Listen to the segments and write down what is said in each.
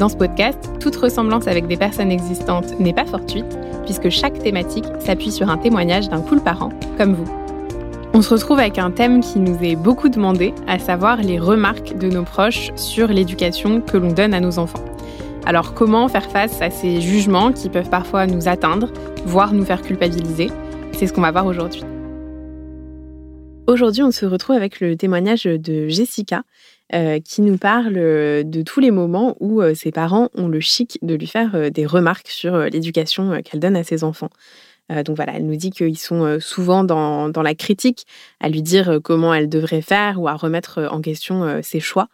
Dans ce podcast, toute ressemblance avec des personnes existantes n'est pas fortuite, puisque chaque thématique s'appuie sur un témoignage d'un cool parent, comme vous. On se retrouve avec un thème qui nous est beaucoup demandé, à savoir les remarques de nos proches sur l'éducation que l'on donne à nos enfants. Alors comment faire face à ces jugements qui peuvent parfois nous atteindre, voire nous faire culpabiliser? C'est ce qu'on va voir aujourd'hui. Aujourd'hui, on se retrouve avec le témoignage de Jessica, euh, qui nous parle euh, de tous les moments où euh, ses parents ont le chic de lui faire des remarques sur l'éducation qu'elle donne à ses enfants. Donc voilà, elle nous dit qu'ils sont souvent dans, dans, la critique, à lui dire comment elle devrait faire ou à remettre en question ses choix.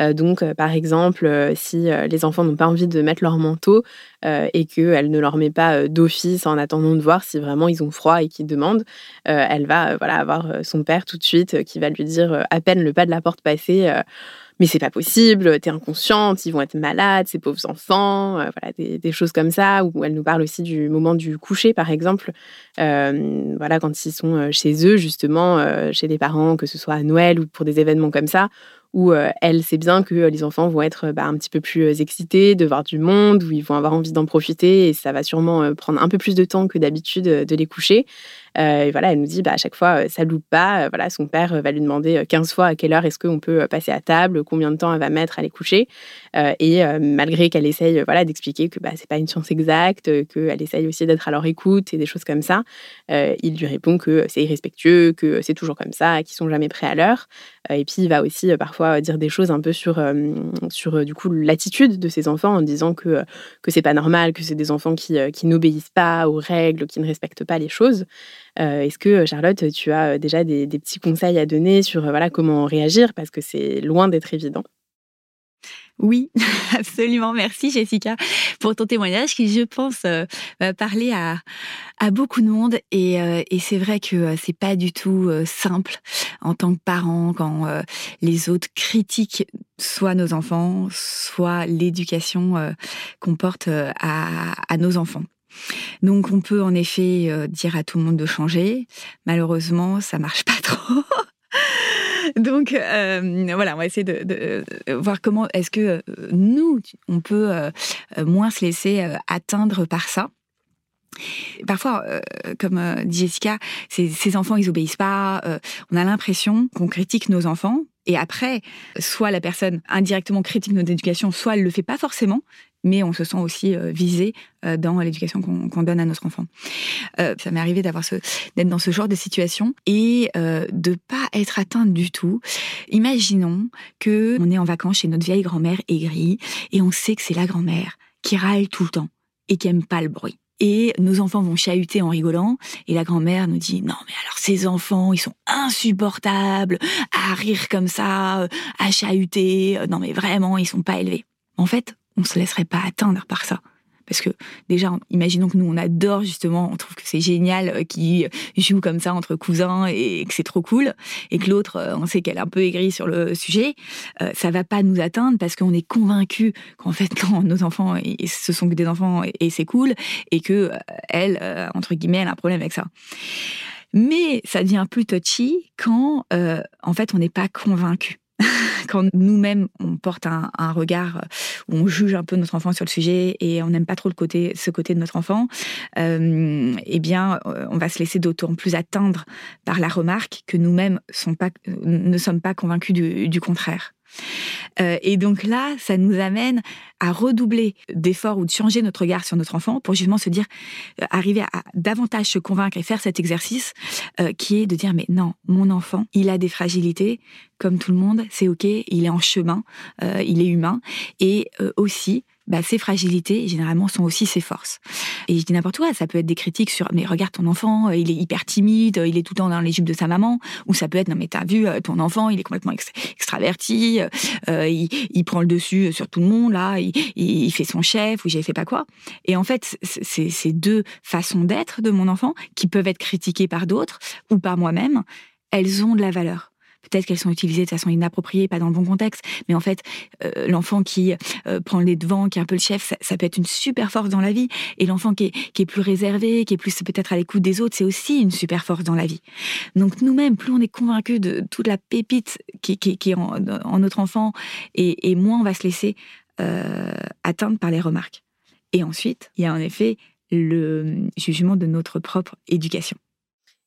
Euh, donc, euh, par exemple, euh, si les enfants n'ont pas envie de mettre leur manteau et qu'elle ne leur met pas d'office en attendant de voir si vraiment ils ont froid et qu'ils demandent, elle va voilà, avoir son père tout de suite qui va lui dire à peine le pas de la porte passé mais c'est pas possible, t'es inconsciente, ils vont être malades, ces pauvres enfants, voilà, des, choses comme ça, où elle nous parle aussi du moment du coucher, par exemple, voilà, quand ils sont chez eux, justement, chez les parents, que ce soit à Noël ou pour des événements comme ça, où euh, elle sait bien que euh, les enfants vont être bah, un petit peu plus euh, excités de voir du monde, où ils vont avoir envie d'en profiter et ça va sûrement prendre un peu plus de temps que d'habitude de les coucher. et voilà, elle nous dit bah, à chaque fois, ça loupe pas. voilà, son père va lui demander 15 fois à quelle heure est-ce qu'on peut passer à table, combien de temps elle va mettre à les coucher. et malgré qu'elle essaye voilà, d'expliquer que bah, c'est pas une science exacte, qu'elle essaye aussi d'être à leur écoute et des choses comme ça, il lui répond que c'est irrespectueux, que c'est toujours comme ça, qu'ils sont jamais prêts à l'heure. et puis il va aussi parfois dire des choses un peu sur, euh, sur euh, du coup l'attitude de ces enfants en disant que, que c'est pas normal, que c'est des enfants qui, euh, qui n'obéissent pas aux règles, qui ne respectent pas les choses. Est-ce que Charlotte, tu as déjà des, des, petits conseils à donner sur voilà comment réagir? Parce que c'est loin d'être évident oui, absolument. Merci Jessica pour ton témoignage qui, je pense, euh, va parler à, beaucoup de monde. Et, euh, et c'est vrai que euh, c'est pas du tout simple en tant que parent quand les autres critiquent soit nos enfants, soit l'éducation qu'on porte à, à nos enfants. Donc on peut en effet dire à tout le monde de changer. Malheureusement, ça marche pas trop. Donc euh, voilà, on va essayer de, voir comment est-ce que euh, nous, on peut euh, moins se laisser atteindre par ça. Parfois, comme dit Jessica, ces, enfants, ils obéissent pas. on a l'impression qu'on critique nos enfants. Et après, soit la personne indirectement critique notre éducation, soit elle le fait pas forcément, mais on se sent aussi euh, visé euh, dans l'éducation qu'on donne à notre enfant. Euh, ça m'est arrivé d'avoir d'être dans ce genre de situation et de pas être atteinte du tout. Imaginons que on est en vacances chez notre vieille grand-mère aigrie et on sait que c'est la grand-mère qui râle tout le temps et qui aime pas le bruit. Et nos enfants vont chahuter en rigolant. Et la grand-mère nous dit, non, mais alors ces enfants, ils sont insupportables à rire comme ça, à chahuter. Non, mais vraiment, ils sont pas élevés. En fait, on se laisserait pas atteindre par ça. Parce que déjà, imaginons que nous, on adore justement, on trouve que c'est génial euh, qu'ils jouent comme ça entre cousins et que c'est trop cool, et que l'autre, euh, on sait qu'elle est un peu aigrie sur le sujet, euh, ça va pas nous atteindre parce qu'on est convaincu qu'en fait, quand nos enfants, ce sont que des enfants et, c'est cool, et que elle, entre guillemets, elle a un problème avec ça. Mais ça devient plus touchy quand, en fait, on n'est pas convaincu. quand nous-mêmes on porte un, regard où on juge un peu notre enfant sur le sujet et on n'aime pas trop ce côté de notre enfant, euh, eh bien, euh, on va se laisser d'autant plus atteindre par la remarque que nous-mêmes ne sommes pas convaincus du contraire. Euh, et donc là, ça nous amène à redoubler d'efforts ou de changer notre regard sur notre enfant pour justement se dire, euh, arriver à davantage se convaincre et faire cet exercice euh, qui est de dire, mais non, mon enfant, il a des fragilités, comme tout le monde, c'est OK, il est en chemin, il est humain. Et aussi, bah, ses fragilités, généralement, sont aussi ses forces. Et je dis n'importe quoi, ça peut être des critiques sur mais regarde ton enfant, il est hyper timide, il est tout le temps dans les jupes de sa maman, ou ça peut être non mais t'as vu ton enfant, il est complètement extraverti, il, prend le dessus sur tout le monde là, il, fait son chef ou j'ai fait pas quoi. Et en fait, c'est ces deux façons d'être de mon enfant qui peuvent être critiquées par d'autres ou par moi-même, elles ont de la valeur. Peut-être qu'elles sont utilisées de façon inappropriée, pas dans le bon contexte, mais en fait, euh, l'enfant qui euh, prend les devants, qui est un peu le chef, ça, peut être une super force dans la vie. Et l'enfant qui est, plus réservé, qui est plus peut-être à l'écoute des autres, c'est aussi une super force dans la vie. Donc nous-mêmes, plus on est convaincu de toute la pépite qui, est en, notre enfant, et, moins on va se laisser euh, atteindre par les remarques. Et ensuite, il y a en effet le jugement de notre propre éducation.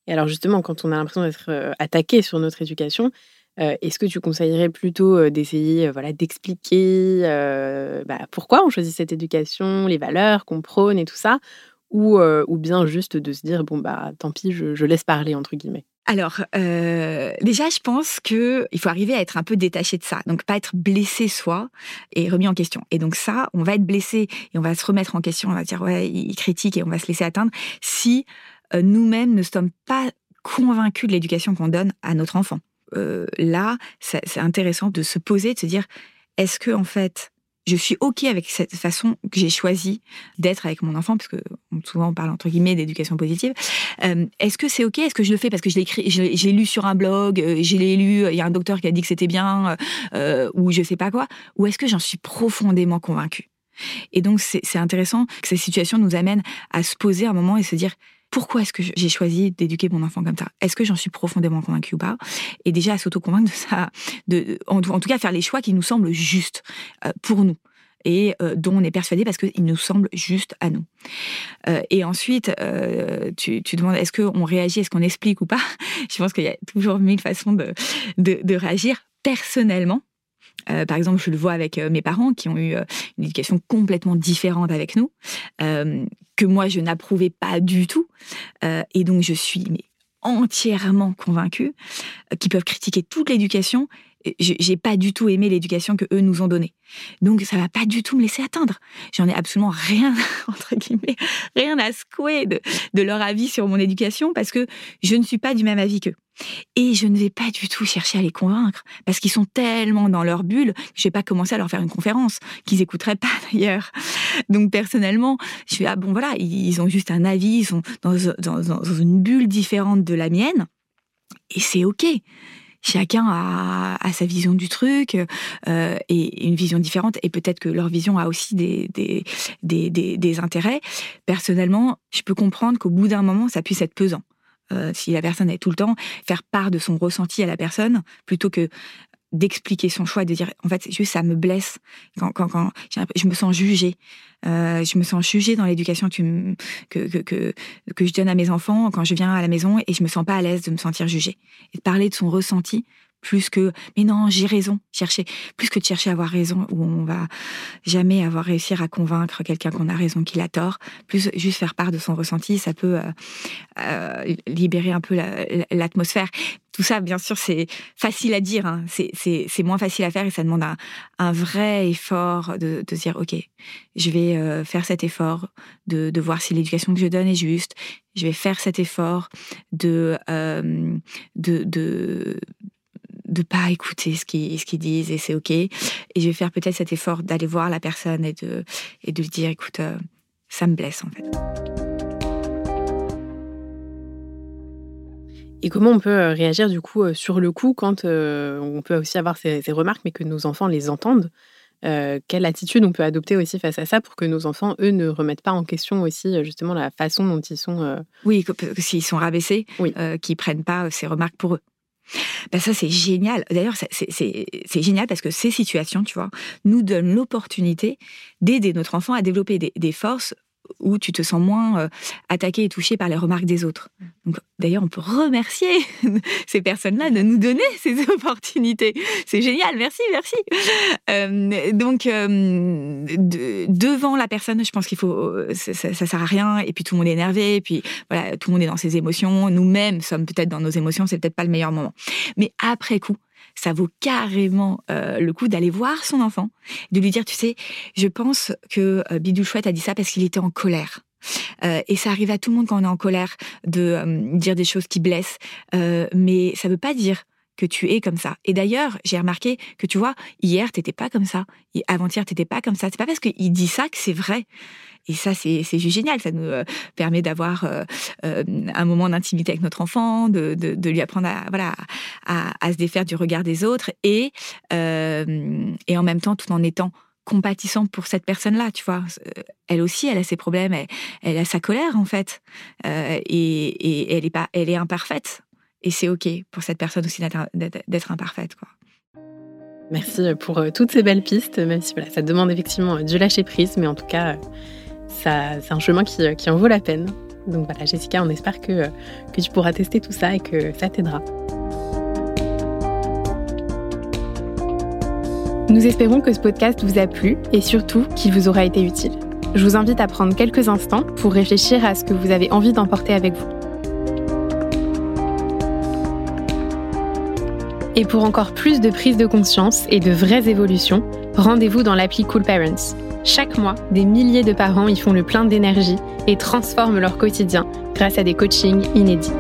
Et alors justement, quand on a l'impression d'être euh, attaqué sur notre éducation, euh, est-ce que tu conseillerais plutôt euh, d'essayer voilà, d'expliquer bah, pourquoi on choisit cette éducation, les valeurs qu'on prône et tout ça, ou, ou bien juste de se dire, bon, bah tant pis, je, laisse parler, entre guillemets? Alors, déjà, je pense qu'il faut arriver à être un peu détaché de ça. Donc, pas être blessé soi et remis en question. Et donc, ça, on va être blessé et on va se remettre en question. On va dire, ouais, il critique et on va se laisser atteindre si nous-mêmes ne sommes pas convaincus de l'éducation qu'on donne à notre enfant. Euh, là, c'est intéressant de se poser, de se dire, est-ce que en fait, je suis ok avec cette façon que j'ai choisi d'être avec mon enfant, parce que souvent on parle entre guillemets d'éducation positive. Euh, est-ce que c'est ok? Est-ce que je le fais parce que je l'ai j'ai lu sur un blog, j'ai lu, il y a un docteur qui a dit que c'était bien, ou je sais pas quoi, ou est-ce que j'en suis profondément convaincue? Et donc c'est intéressant que ces situations nous amènent à se poser un moment et se dire pourquoi est-ce que j'ai choisi d'éduquer mon enfant comme ça? Est-ce que j'en suis profondément convaincue ou pas? Et déjà à s'auto-convaincre de ça, de, en, tout cas faire les choix qui nous semblent justes euh, pour nous et euh, dont on est persuadé parce qu'ils nous semblent justes à nous. Euh, et ensuite, tu, demandes est-ce qu'on réagit, est-ce qu'on explique ou pas? Je pense qu'il y a toujours mille façons de, de réagir personnellement. Euh, par exemple, je le vois avec euh, mes parents qui ont eu euh, une éducation complètement différente avec nous, que moi je n'approuvais pas du tout. et donc je suis entièrement convaincue qu'ils peuvent critiquer toute l'éducation j'ai pas du tout aimé l'éducation que eux nous ont donnée. Donc ça va pas du tout me laisser atteindre. J'en ai absolument rien entre guillemets, rien à secouer de, de leur avis sur mon éducation parce que je ne suis pas du même avis qu'eux. Et je ne vais pas du tout chercher à les convaincre parce qu'ils sont tellement dans leur bulle je vais pas commencer à leur faire une conférence qu'ils écouteraient pas d'ailleurs. Donc personnellement, je suis ah bon voilà, ils ont juste un avis, ils sont dans, une bulle différente de la mienne et c'est ok chacun a, sa vision du truc euh, et une vision différente. Et peut-être que leur vision a aussi des, intérêts. Personnellement, je peux comprendre qu'au bout d'un moment, ça puisse être pesant. Euh, si la personne est tout le temps, faire part de son ressenti à la personne, plutôt que d'expliquer son choix, de dire en fait juste ça me blesse. Quand, quand, je me sens jugée, euh, je me sens jugée dans l'éducation que, que, que, que je donne à mes enfants quand je viens à la maison et je me sens pas à l'aise de me sentir jugée. Et de parler de son ressenti plus que mais non j'ai raison. Chercher plus que de chercher à avoir raison où on va jamais avoir réussir à convaincre quelqu'un qu'on a raison qu'il a tort. Plus juste faire part de son ressenti ça peut euh, euh, libérer un peu l'atmosphère. Tout ça, bien sûr, c'est facile à dire, hein. c'est moins facile à faire et ça demande un, vrai effort de, de, dire, OK, je vais euh, faire cet effort de, de voir si l'éducation que je donne est juste, je vais faire cet effort de, de, de, de pas écouter ce qu'ils ce qu'ils disent et c'est ok. Et je vais faire peut-être cet effort d'aller voir la personne et de et de lui dire écoute euh, ça me blesse en fait. Et comment on peut euh, réagir du coup euh, sur le coup quand on peut aussi avoir ces, remarques mais que nos enfants les entendent quelle attitude on peut adopter aussi face à ça pour que nos enfants, eux, ne remettent pas en question aussi justement la façon dont ils sont. Oui, s'ils sont rabaissés, oui. qu'ils prennent pas ces remarques pour eux. Ben ça, c'est génial. D'ailleurs, c'est génial parce que ces situations, tu vois, nous donnent l'opportunité d'aider notre enfant à développer des forces où tu te sens moins euh, attaqué et touché par les remarques des autres. D'ailleurs, on peut remercier ces personnes-là de nous donner ces opportunités. C'est génial, merci, merci. Euh, donc, euh, devant la personne, je pense qu'il faut, ça, ça, sert à rien. Et puis tout le monde est énervé. Et puis voilà, tout le monde est dans ses émotions. Nous-mêmes sommes peut-être dans nos émotions. C'est peut-être pas le meilleur moment. Mais après coup, ça vaut carrément euh, le coup d'aller voir son enfant, de lui dire, tu sais, je pense que euh, Bidou Chouette a dit ça parce qu'il était en colère. Euh, et ça arrive à tout le monde quand on est en colère de dire des choses qui blessent, mais ça ne veut pas dire que tu es comme ça. Et d'ailleurs, j'ai remarqué que tu vois, hier, t'étais pas comme ça. Avant-hier, t'étais pas comme ça. C'est pas parce qu'il dit ça que c'est vrai. Et ça, c'est juste génial. Ça nous euh, permet d'avoir euh, euh, un moment d'intimité avec notre enfant, de, lui apprendre à, voilà, à, se défaire du regard des autres et, et en même temps, tout en étant compatissant pour cette personne-là, tu vois. Elle aussi, elle a ses problèmes, elle, a sa colère en fait, et, et, elle est pas, elle est imparfaite. Et c'est ok pour cette personne aussi d'être imparfaite, quoi. Merci pour toutes ces belles pistes, même si voilà, ça demande effectivement du lâcher prise, mais en tout cas, c'est un chemin qui, qui, en vaut la peine. Donc voilà, Jessica, on espère que, que tu pourras tester tout ça et que ça t'aidera. Nous espérons que ce podcast vous a plu et surtout qu'il vous aura été utile. Je vous invite à prendre quelques instants pour réfléchir à ce que vous avez envie d'emporter avec vous. Et pour encore plus de prise de conscience et de vraies évolutions, rendez-vous dans l'appli Cool Parents. Chaque mois, des milliers de parents y font le plein d'énergie et transforment leur quotidien grâce à des coachings inédits.